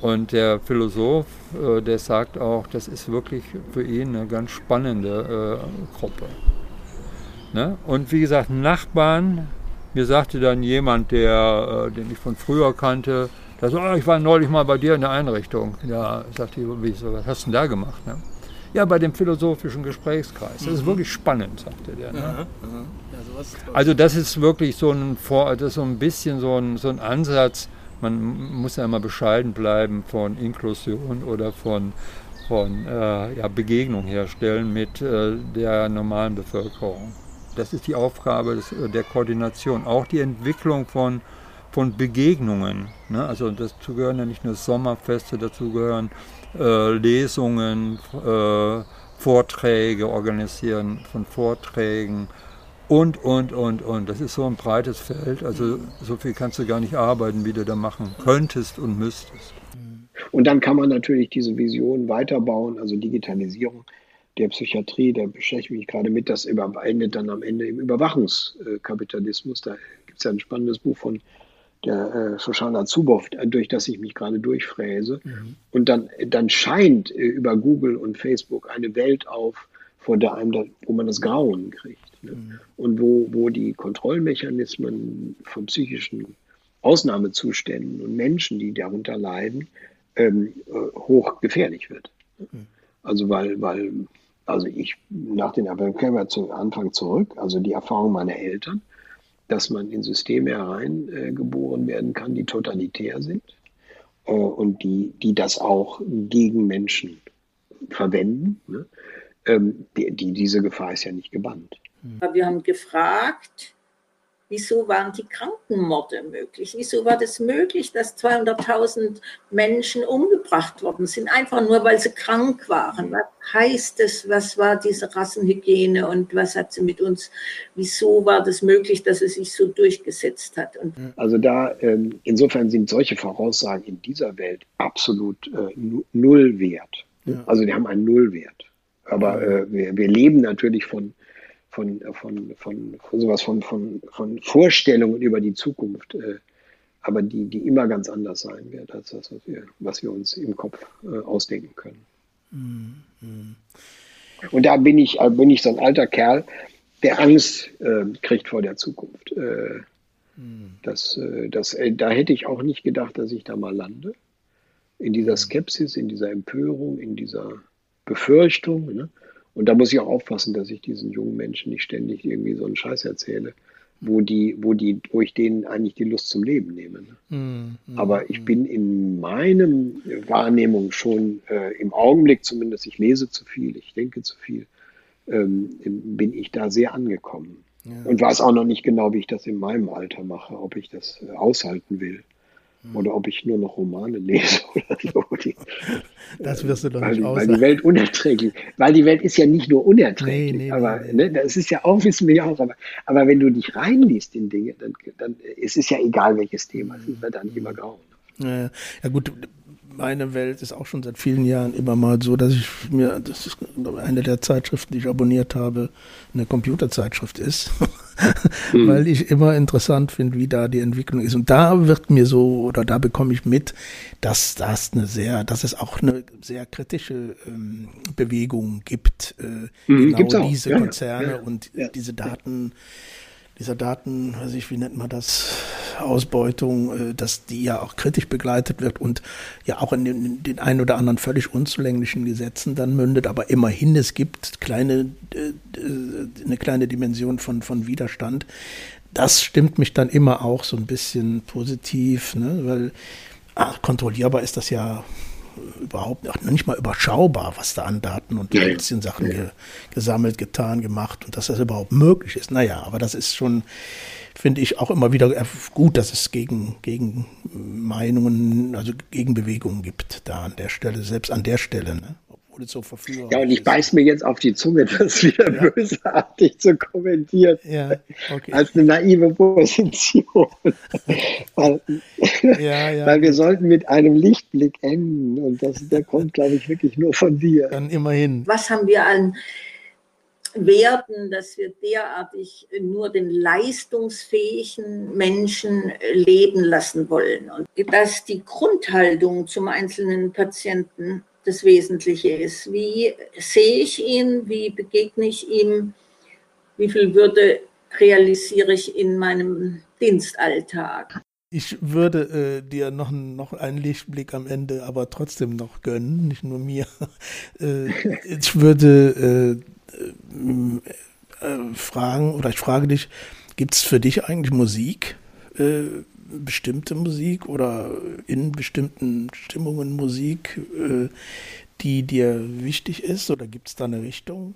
Speaker 4: Und der Philosoph, äh, der sagt auch, das ist wirklich für ihn eine ganz spannende äh, Gruppe. Ne? Und wie gesagt, Nachbarn, mir sagte dann jemand, der, äh, den ich von früher kannte, da so, oh, ich war neulich mal bei dir in der Einrichtung. Ja, sagte ich, wie, so, was hast du denn da gemacht? Ne? Ja, bei dem philosophischen Gesprächskreis. Das mhm. ist wirklich spannend, sagte der. Ne? Aha, aha. Ja, also das ist wirklich so ein, das ist so ein bisschen so ein, so ein Ansatz, man muss ja immer bescheiden bleiben von Inklusion oder von, von äh, ja, Begegnung herstellen mit äh, der normalen Bevölkerung. Das ist die Aufgabe des, der Koordination, auch die Entwicklung von von Begegnungen. Ne? Also dazu gehören ja nicht nur Sommerfeste, dazu gehören äh, Lesungen, äh, Vorträge, Organisieren von Vorträgen und, und, und, und. Das ist so ein breites Feld. Also so viel kannst du gar nicht arbeiten, wie du da machen könntest und müsstest.
Speaker 1: Und dann kann man natürlich diese Vision weiterbauen, also Digitalisierung der Psychiatrie, da beschäftige ich mich gerade mit, das endet dann am Ende im Überwachungskapitalismus. Da gibt es ja ein spannendes Buch von der äh, Shoshana Zuboff, durch das ich mich gerade durchfräse. Mhm. Und dann, dann scheint äh, über Google und Facebook eine Welt auf, vor der einem, wo man das Grauen kriegt. Ne? Mhm. Und wo, wo die Kontrollmechanismen von psychischen Ausnahmezuständen und Menschen, die darunter leiden, ähm, äh, hochgefährlich wird. Mhm. Also weil, weil, also ich nach den Erfahrungen zu Anfang zurück, also die Erfahrung meiner Eltern, dass man in Systeme hereingeboren werden kann, die totalitär sind äh, und die, die das auch gegen Menschen verwenden. Ne? Ähm, die, die, diese Gefahr ist ja nicht gebannt.
Speaker 5: Wir haben gefragt, Wieso waren die Krankenmorde möglich? Wieso war das möglich, dass 200.000 Menschen umgebracht worden sind, einfach nur, weil sie krank waren? Was heißt das? Was war diese Rassenhygiene und was hat sie mit uns? Wieso war das möglich, dass es sich so durchgesetzt hat? Und
Speaker 1: also da, ähm, insofern sind solche Voraussagen in dieser Welt absolut äh, null wert. Ja. Also die haben einen Nullwert. Aber äh, wir, wir leben natürlich von von, von, von, von sowas von, von, von Vorstellungen über die Zukunft, äh, aber die, die immer ganz anders sein wird, als das, was wir, was wir uns im Kopf äh, ausdenken können. Mhm. Und da bin ich, äh, bin ich so ein alter Kerl, der Angst äh, kriegt vor der Zukunft. Äh, mhm. das, äh, das, da hätte ich auch nicht gedacht, dass ich da mal lande. In dieser Skepsis, in dieser Empörung, in dieser Befürchtung. Ne? Und da muss ich auch aufpassen, dass ich diesen jungen Menschen nicht ständig irgendwie so einen Scheiß erzähle, wo die, wo die, wo ich denen eigentlich die Lust zum Leben nehme. Ne? Mm, Aber ich bin in meinem Wahrnehmung schon äh, im Augenblick zumindest, ich lese zu viel, ich denke zu viel, ähm, bin ich da sehr angekommen. Ja. Und weiß auch noch nicht genau, wie ich das in meinem Alter mache, ob ich das äh, aushalten will. Hm. oder ob ich nur noch Romane lese oder so.
Speaker 2: das wirst du doch weil,
Speaker 1: nicht Weil die Welt unerträglich, weil die Welt ist ja nicht nur unerträglich, nee, nee, aber nee, ne, das ist ja auch, wissen wir ja auch, aber, aber wenn du dich reinliest in Dinge, dann, dann es ist ja egal welches Thema, es wird da nicht immer grau.
Speaker 2: Ja, ja gut, meine Welt ist auch schon seit vielen Jahren immer mal so, dass ich mir, das ist eine der Zeitschriften, die ich abonniert habe, eine Computerzeitschrift ist, mhm. weil ich immer interessant finde, wie da die Entwicklung ist. Und da wird mir so, oder da bekomme ich mit, dass das eine sehr, dass es auch eine sehr kritische ähm, Bewegung gibt, äh, mhm, genau diese Konzerne ja, ja, und ja, diese Daten dieser Daten, weiß ich, wie nennt man das, Ausbeutung, äh, dass die ja auch kritisch begleitet wird und ja auch in den, in den ein oder anderen völlig unzulänglichen Gesetzen dann mündet, aber immerhin es gibt kleine, äh, äh, eine kleine Dimension von, von Widerstand. Das stimmt mich dann immer auch so ein bisschen positiv, ne? weil ach, kontrollierbar ist das ja überhaupt noch nicht mal überschaubar, was da an Daten und Sachen ja. ge, gesammelt, getan, gemacht und dass das überhaupt möglich ist. Naja, aber das ist schon, finde ich, auch immer wieder gut, dass es gegen, gegen Meinungen, also Gegenbewegungen gibt da an der Stelle, selbst an der Stelle. Ne?
Speaker 1: Verfügung. Ja, und ich beiß mir jetzt auf die Zunge, das wieder ja. bösartig zu kommentieren. Ja, okay. Als eine naive Position. weil, ja, ja, weil wir sollten mit einem Lichtblick enden. Und das, der kommt, glaube ich, wirklich nur von dir.
Speaker 2: Dann immerhin.
Speaker 5: Was haben wir an Werten, dass wir derartig nur den leistungsfähigen Menschen leben lassen wollen. Und dass die Grundhaltung zum einzelnen Patienten das Wesentliche ist. Wie sehe ich ihn? Wie begegne ich ihm? Wie viel Würde realisiere ich in meinem Dienstalltag?
Speaker 2: Ich würde äh, dir noch, noch einen Lichtblick am Ende aber trotzdem noch gönnen, nicht nur mir. äh, ich würde äh, äh, fragen, oder ich frage dich, gibt es für dich eigentlich Musik? Äh, bestimmte Musik oder in bestimmten Stimmungen Musik, äh, die dir wichtig ist? Oder gibt es da eine Richtung?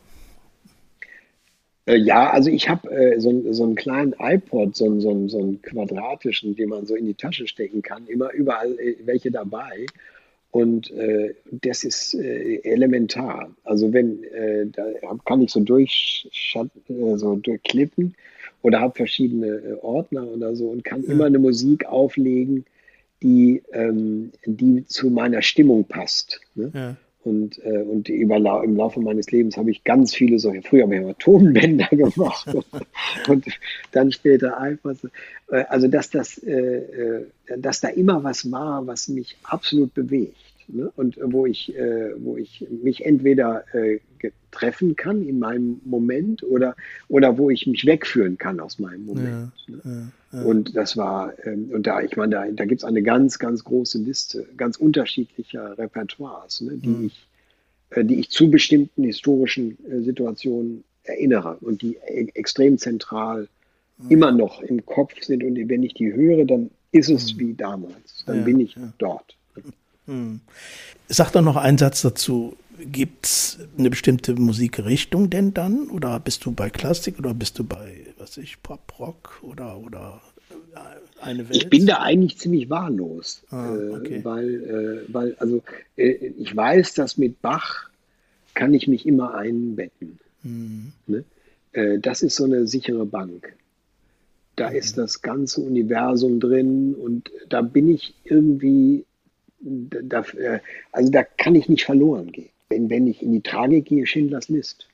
Speaker 1: Äh, ja, also ich habe äh, so, so einen kleinen iPod, so, so, so einen quadratischen, den man so in die Tasche stecken kann, immer überall äh, welche dabei. Und äh, das ist äh, elementar. Also wenn, äh, da kann ich so durchschatten, so durchklippen oder habe verschiedene Ordner oder so und kann ja. immer eine Musik auflegen, die, ähm, die zu meiner Stimmung passt. Ne? Ja. Und, äh, und über, im Laufe meines Lebens habe ich ganz viele solche, früher habe ich immer Tonbänder gemacht und, und dann später einfach, äh, also dass, das, äh, äh, dass da immer was war, was mich absolut bewegt. Ne? Und wo ich, äh, wo ich mich entweder treffen kann in meinem Moment oder, oder wo ich mich wegführen kann aus meinem Moment. Ja, ne? ja, ja. Und das war, ähm, und da, ich meine, da, da gibt es eine ganz, ganz große Liste, ganz unterschiedlicher Repertoires, ne, die, mhm. ich, äh, die ich zu bestimmten historischen äh, Situationen erinnere und die e extrem zentral mhm. immer noch im Kopf sind. Und wenn ich die höre, dann ist es mhm. wie damals. Dann bin ich dort.
Speaker 2: Hm. Sag doch noch einen Satz dazu. Gibt es eine bestimmte Musikrichtung denn dann? Oder bist du bei Klassik oder bist du bei, was ich, Pop, Rock oder, oder
Speaker 1: äh, eine Welt? Ich bin da eigentlich ziemlich wahllos. Ah, äh, okay. äh, weil, äh, weil, also, äh, ich weiß, dass mit Bach kann ich mich immer einbetten. Mhm. Ne? Äh, das ist so eine sichere Bank. Da mhm. ist das ganze Universum drin und da bin ich irgendwie da, also da kann ich nicht verloren gehen. Wenn, wenn ich in die Tragik gehe, Schindlers List.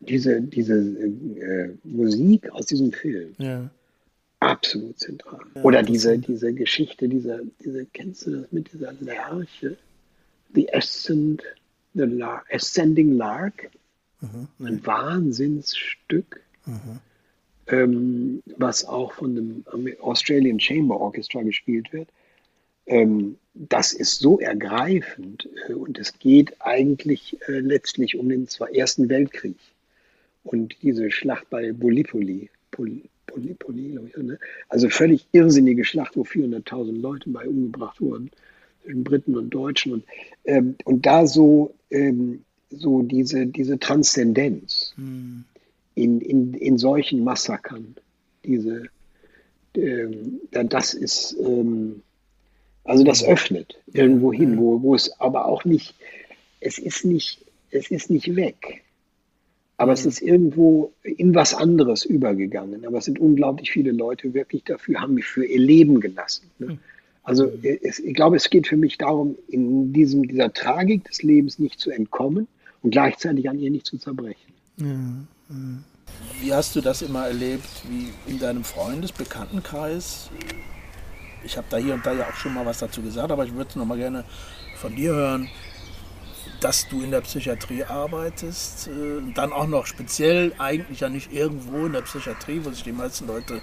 Speaker 1: Diese, diese äh, Musik aus diesem Film. Ja. Absolut zentral. Ja, Oder diese, diese Geschichte, diese, diese, kennst du das mit dieser Lerche? The Ascend, the Lar Ascending Lark. Mhm, Ein Wahnsinnsstück. Mhm. Ähm, was auch von dem Australian Chamber Orchestra gespielt wird. Ähm, das ist so ergreifend äh, und es geht eigentlich äh, letztlich um den Ersten Weltkrieg und diese Schlacht bei Bolipoli. Pol, Polipoli, ich, ne? Also völlig irrsinnige Schlacht, wo 400.000 Leute bei umgebracht wurden, zwischen Briten und Deutschen. Und, ähm, und da so, ähm, so diese, diese Transzendenz hm. in, in, in solchen Massakern, diese, ähm, das ist, ähm, also das öffnet irgendwo hin, wo, wo es aber auch nicht, es ist nicht, es ist nicht weg. Aber es ist irgendwo in was anderes übergegangen. Aber es sind unglaublich viele Leute wirklich dafür, haben mich für ihr Leben gelassen. Ne? Hm. Also es, ich glaube, es geht für mich darum, in diesem, dieser Tragik des Lebens nicht zu entkommen und gleichzeitig an ihr nicht zu zerbrechen. Ja.
Speaker 2: Wie hast du das immer erlebt, wie in deinem Freundes-, Bekanntenkreis? ich habe da hier und da ja auch schon mal was dazu gesagt, aber ich würde es noch mal gerne von dir hören, dass du in der Psychiatrie arbeitest, äh, dann auch noch speziell eigentlich ja nicht irgendwo in der Psychiatrie, wo sich die meisten Leute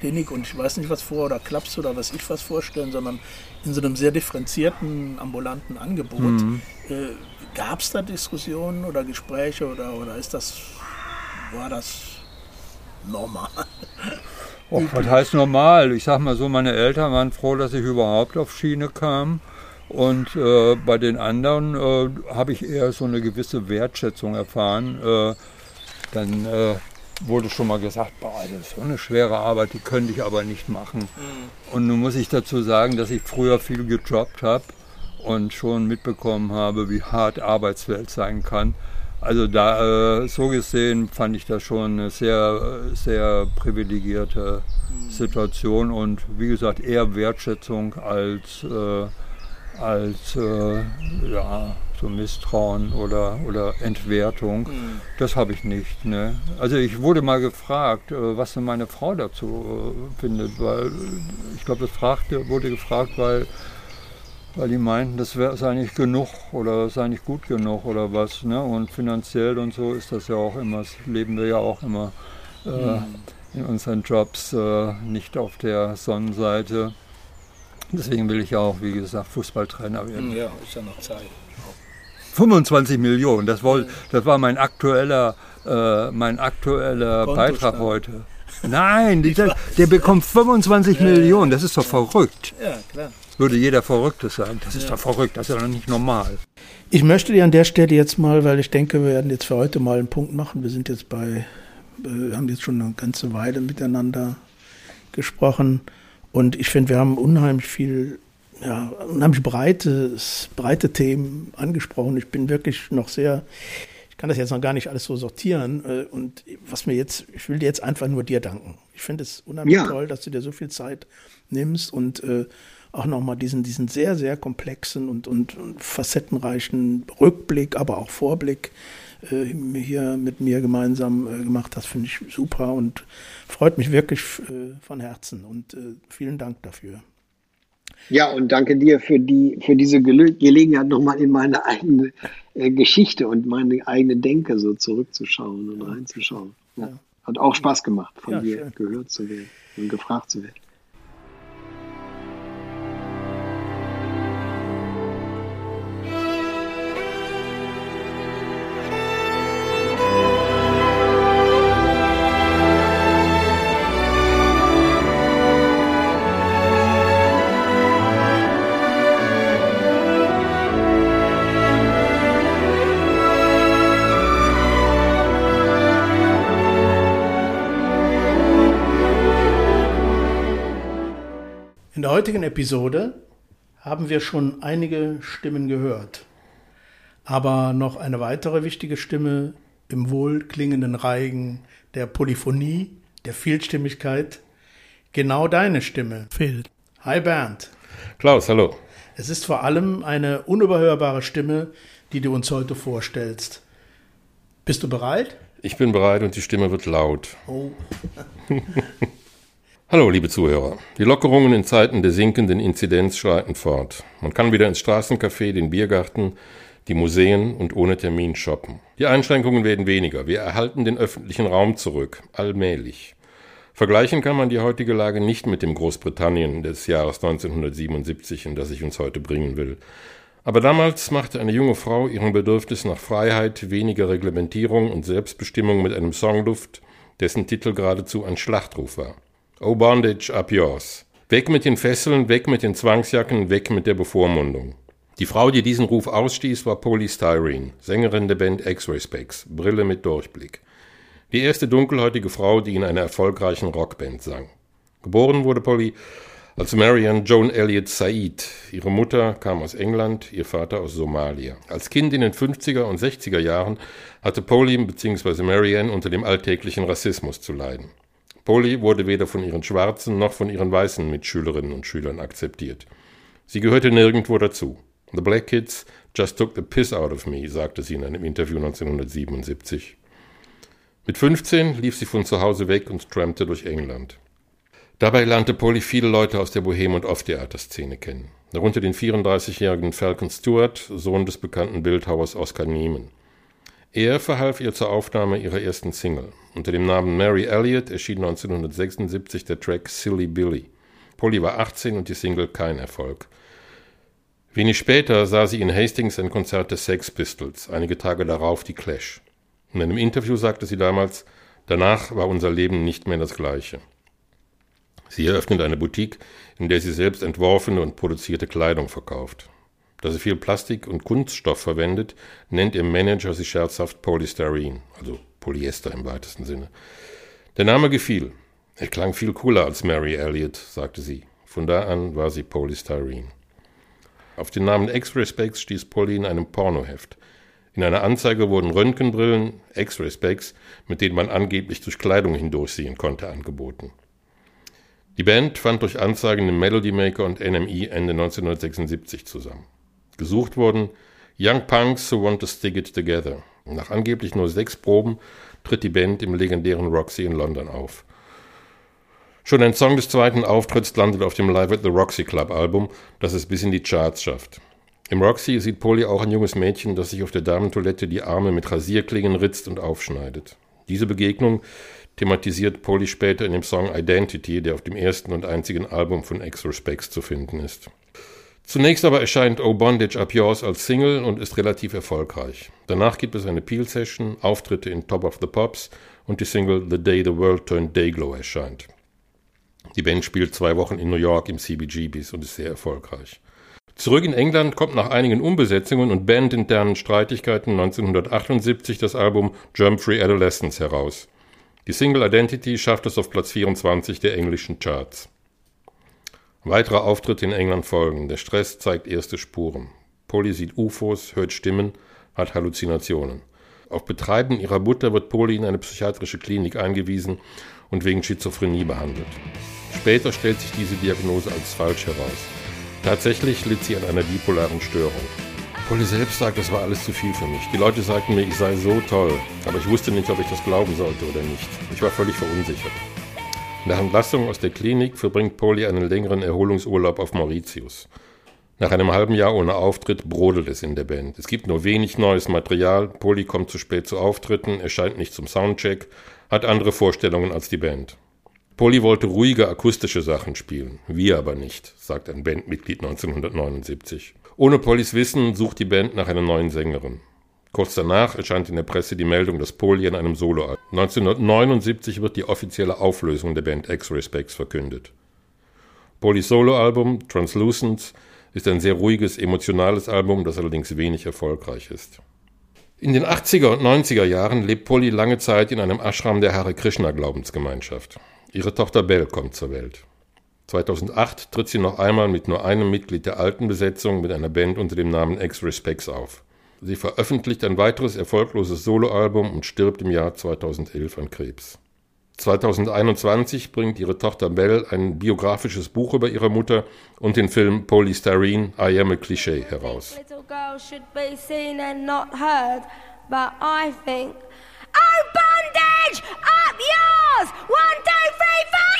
Speaker 2: Klinik und ich weiß nicht was vor oder Klaps oder was ich was vorstellen, sondern in so einem sehr differenzierten ambulanten Angebot. Mhm. Äh, Gab es da Diskussionen oder Gespräche oder, oder ist das, war das normal?
Speaker 4: Och, was heißt normal? Ich sag mal so, meine Eltern waren froh, dass ich überhaupt auf Schiene kam. Und äh, bei den anderen äh, habe ich eher so eine gewisse Wertschätzung erfahren. Äh, dann äh, wurde schon mal gesagt, boah, das ist so eine schwere Arbeit, die könnte ich aber nicht machen. Mhm. Und nun muss ich dazu sagen, dass ich früher viel gejobbt habe und schon mitbekommen habe, wie hart Arbeitswelt sein kann. Also da äh, so gesehen fand ich das schon eine sehr, sehr privilegierte mhm. Situation und wie gesagt eher Wertschätzung als, äh, als äh, ja, so Misstrauen oder, oder Entwertung. Mhm. Das habe ich nicht. Ne? Also ich wurde mal gefragt, äh, was denn meine Frau dazu äh, findet, weil ich glaube, das fragte, wurde gefragt, weil weil die meinten, das wäre sei nicht genug oder sei nicht gut genug oder was. Ne? Und finanziell und so ist das ja auch immer, das leben wir ja auch immer äh, mhm. in unseren Jobs äh, nicht auf der Sonnenseite. Deswegen will ich ja auch, wie gesagt, Fußballtrainer werden.
Speaker 2: Ja, ist ja noch Zeit.
Speaker 4: 25 Millionen, das, war, das war mein aktueller, äh, mein aktueller Beitrag heute. Nein, der, der bekommt 25 ja, Millionen, das ist doch verrückt. Ja, klar würde jeder Verrückte sagen. Das ist ja. doch verrückt, das ist ja noch nicht normal.
Speaker 2: Ich möchte dir an der Stelle jetzt mal, weil ich denke, wir werden jetzt für heute mal einen Punkt machen. Wir sind jetzt bei, wir äh, haben jetzt schon eine ganze Weile miteinander gesprochen und ich finde, wir haben unheimlich viel, ja, unheimlich breites, breite Themen angesprochen. Ich bin wirklich noch sehr, ich kann das jetzt noch gar nicht alles so sortieren äh, und was mir jetzt, ich will dir jetzt einfach nur dir danken. Ich finde es unheimlich ja. toll, dass du dir so viel Zeit nimmst und äh, auch nochmal diesen, diesen sehr, sehr komplexen und, und, und facettenreichen Rückblick, aber auch Vorblick hier mit mir gemeinsam äh, gemacht hast, finde ich super und freut mich wirklich äh, von Herzen und äh, vielen Dank dafür.
Speaker 1: Ja, und danke dir für, die, für diese Gelegenheit, nochmal in meine eigene äh, Geschichte und meine eigene Denke so zurückzuschauen und reinzuschauen. Ja. Hat auch Spaß gemacht, von ja, dir schön. gehört zu werden und gefragt zu werden.
Speaker 2: Heutigen Episode haben wir schon einige Stimmen gehört. Aber noch eine weitere wichtige Stimme im wohlklingenden Reigen der Polyphonie, der Vielstimmigkeit. Genau deine Stimme, Phil. Hi Bernd.
Speaker 6: Klaus, hallo.
Speaker 2: Es ist vor allem eine unüberhörbare Stimme, die du uns heute vorstellst. Bist du bereit?
Speaker 6: Ich bin bereit und die Stimme wird laut. Oh. Hallo, liebe Zuhörer. Die Lockerungen in Zeiten der sinkenden Inzidenz schreiten fort. Man kann wieder ins Straßencafé, den Biergarten, die Museen und ohne Termin shoppen. Die Einschränkungen werden weniger. Wir erhalten den öffentlichen Raum zurück, allmählich. Vergleichen kann man die heutige Lage nicht mit dem Großbritannien des Jahres 1977, in das ich uns heute bringen will. Aber damals machte eine junge Frau ihrem Bedürfnis nach Freiheit, weniger Reglementierung und Selbstbestimmung mit einem Song Luft, dessen Titel geradezu ein Schlachtruf war. Oh Bondage, up yours. Weg mit den Fesseln, weg mit den Zwangsjacken, weg mit der Bevormundung. Die Frau, die diesen Ruf ausstieß, war Polystyrene, Sängerin der Band X-Ray Specs, Brille mit Durchblick. Die erste dunkelhäutige Frau, die in einer erfolgreichen Rockband sang. Geboren wurde Polly als Marianne Joan Elliott Said. Ihre Mutter kam aus England, ihr Vater aus Somalia. Als Kind in den 50er und 60er Jahren hatte Polly bzw. Marianne unter dem alltäglichen Rassismus zu leiden. Polly wurde weder von ihren schwarzen noch von ihren weißen Mitschülerinnen und Schülern akzeptiert. Sie gehörte nirgendwo dazu. The Black Kids just took the piss out of me, sagte sie in einem Interview 1977. Mit 15 lief sie von zu Hause weg und trampte durch England. Dabei lernte Polly viele Leute aus der Bohem- und Off-Theater-Szene kennen, darunter den 34-jährigen Falcon Stewart, Sohn des bekannten Bildhauers Oscar Niemann. Er verhalf ihr zur Aufnahme ihrer ersten Single. Unter dem Namen Mary Elliott erschien 1976 der Track Silly Billy. Polly war 18 und die Single kein Erfolg. Wenig später sah sie in Hastings ein Konzert des Sex Pistols, einige Tage darauf die Clash. In einem Interview sagte sie damals, danach war unser Leben nicht mehr das gleiche. Sie eröffnet eine Boutique, in der sie selbst entworfene und produzierte Kleidung verkauft. Da sie viel Plastik und Kunststoff verwendet, nennt ihr Manager sie scherzhaft Polystyrene, also Polyester im weitesten Sinne. Der Name gefiel. Er klang viel cooler als Mary Elliott, sagte sie. Von da an war sie Polystyrene. Auf den Namen X-Ray Specs stieß Polly in einem Pornoheft. In einer Anzeige wurden Röntgenbrillen, X-Ray Specs, mit denen man angeblich durch Kleidung hindurchsehen konnte, angeboten. Die Band fand durch Anzeigen im Melody Maker und NME Ende 1976 zusammen. Gesucht wurden Young Punks Who Want to Stick It Together, nach angeblich nur sechs Proben tritt die Band im legendären Roxy in London auf. Schon ein Song des zweiten Auftritts landet auf dem Live at the Roxy Club Album, das es bis in die Charts schafft. Im Roxy sieht Polly auch ein junges Mädchen, das sich auf der Damentoilette die Arme mit Rasierklingen ritzt und aufschneidet. Diese Begegnung thematisiert Polly später in dem Song Identity, der auf dem ersten und einzigen Album von X-Respects zu finden ist. Zunächst aber erscheint Oh Bondage Up Yours als Single und ist relativ erfolgreich. Danach gibt es eine Peel-Session, Auftritte in Top of the Pops und die Single The Day the World Turned Dayglow erscheint. Die Band spielt zwei Wochen in New York im CBGBs und ist sehr erfolgreich. Zurück in England kommt nach einigen Umbesetzungen und bandinternen Streitigkeiten 1978 das Album Jump Free Adolescence heraus. Die Single Identity schafft es auf Platz 24 der englischen Charts. Weitere Auftritte in England folgen. Der Stress zeigt erste Spuren. Polly sieht UFOs, hört Stimmen, hat Halluzinationen. Auf Betreiben ihrer Mutter wird Polly in eine psychiatrische Klinik eingewiesen und wegen Schizophrenie behandelt. Später stellt sich diese Diagnose als falsch heraus.
Speaker 7: Tatsächlich litt sie an einer bipolaren Störung. Polly selbst sagt, es war alles zu viel für mich. Die Leute sagten mir, ich sei so toll, aber ich wusste nicht, ob ich das glauben sollte oder nicht. Ich war völlig verunsichert. Nach Entlassung aus der Klinik verbringt Polly einen längeren Erholungsurlaub auf Mauritius. Nach einem halben Jahr ohne Auftritt brodelt es in der Band. Es gibt nur wenig neues Material, Polly kommt zu spät zu Auftritten, erscheint nicht zum Soundcheck, hat andere Vorstellungen als die Band. Polly wollte ruhige akustische Sachen spielen, wir aber nicht, sagt ein Bandmitglied 1979. Ohne Pollys Wissen sucht die Band nach einer neuen Sängerin. Kurz danach erscheint in der Presse die Meldung, dass Polly an einem Soloalbum. 1979 wird die offizielle Auflösung der Band X-Respects verkündet. Pollys Soloalbum Translucent ist ein sehr ruhiges, emotionales Album, das allerdings wenig erfolgreich ist. In den 80er und 90er Jahren lebt Polly lange Zeit in einem Ashram der Hare Krishna Glaubensgemeinschaft. Ihre Tochter Belle kommt zur Welt. 2008 tritt sie noch einmal mit nur einem Mitglied der alten Besetzung mit einer Band unter dem Namen X-Respects auf. Sie veröffentlicht ein weiteres erfolgloses Soloalbum und stirbt im Jahr 2011 an Krebs. 2021 bringt ihre Tochter Belle ein biografisches Buch über ihre Mutter und den Film Polystyrene I Am a Cliché heraus. Oh, bondage! Up yours! One, two, three, four!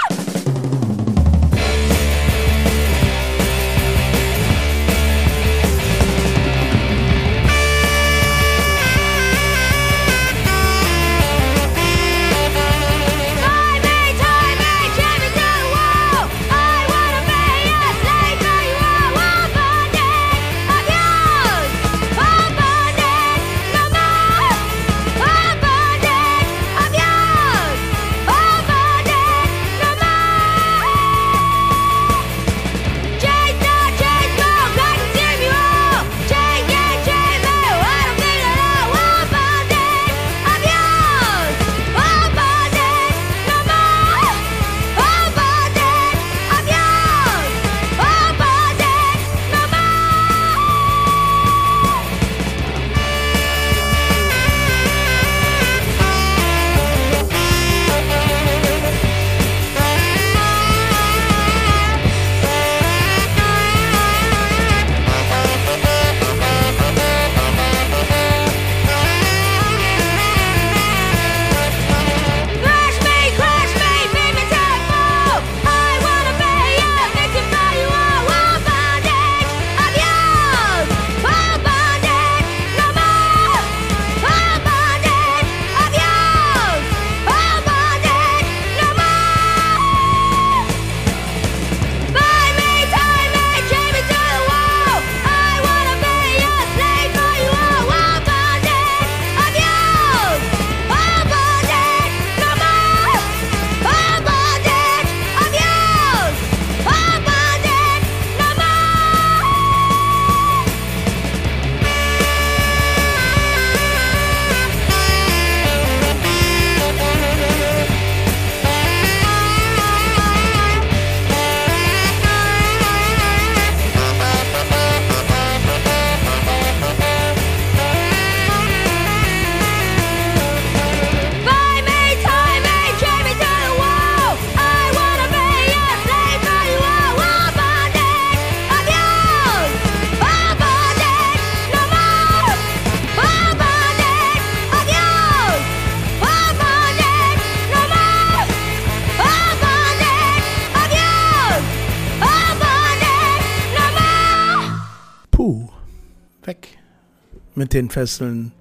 Speaker 2: Den Fesseln,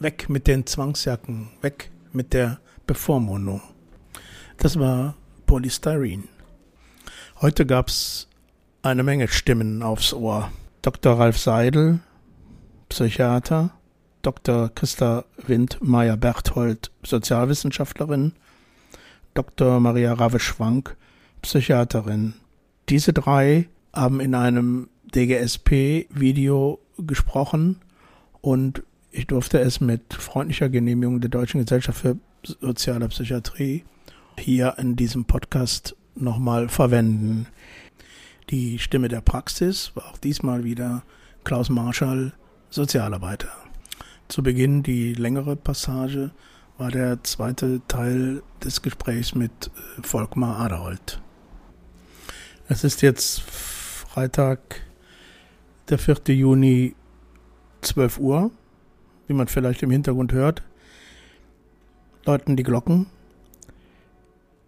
Speaker 2: weg mit den Zwangsjacken, weg mit der Bevormundung. Das war Polystyrene. Heute gab es eine Menge Stimmen aufs Ohr. Dr. Ralf Seidel, Psychiater, Dr. Christa Windmeier-Berthold, Sozialwissenschaftlerin, Dr. Maria Rave-Schwank, Psychiaterin. Diese drei haben in einem DGSP-Video gesprochen und ich durfte es mit freundlicher Genehmigung der Deutschen Gesellschaft für soziale Psychiatrie hier in diesem Podcast nochmal verwenden. Die Stimme der Praxis war auch diesmal wieder Klaus Marschall, Sozialarbeiter. Zu Beginn die längere Passage war der zweite Teil des Gesprächs mit äh, Volkmar Aderholt. Es ist jetzt Freitag, der 4. Juni 12 Uhr, wie man vielleicht im Hintergrund hört, läuten die Glocken.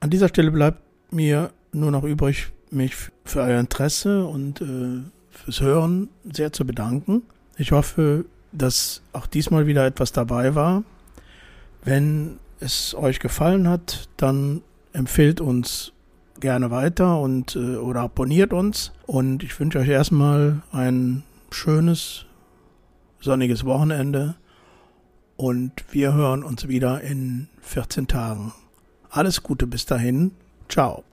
Speaker 2: An dieser Stelle bleibt mir nur noch übrig, mich für euer Interesse und äh, fürs Hören sehr zu bedanken. Ich hoffe, dass auch diesmal wieder etwas dabei war. Wenn es euch gefallen hat, dann empfehlt uns gerne weiter und äh, oder abonniert uns. Und ich wünsche euch erstmal ein schönes, sonniges Wochenende. Und wir hören uns wieder in 14 Tagen. Alles Gute bis dahin. Ciao.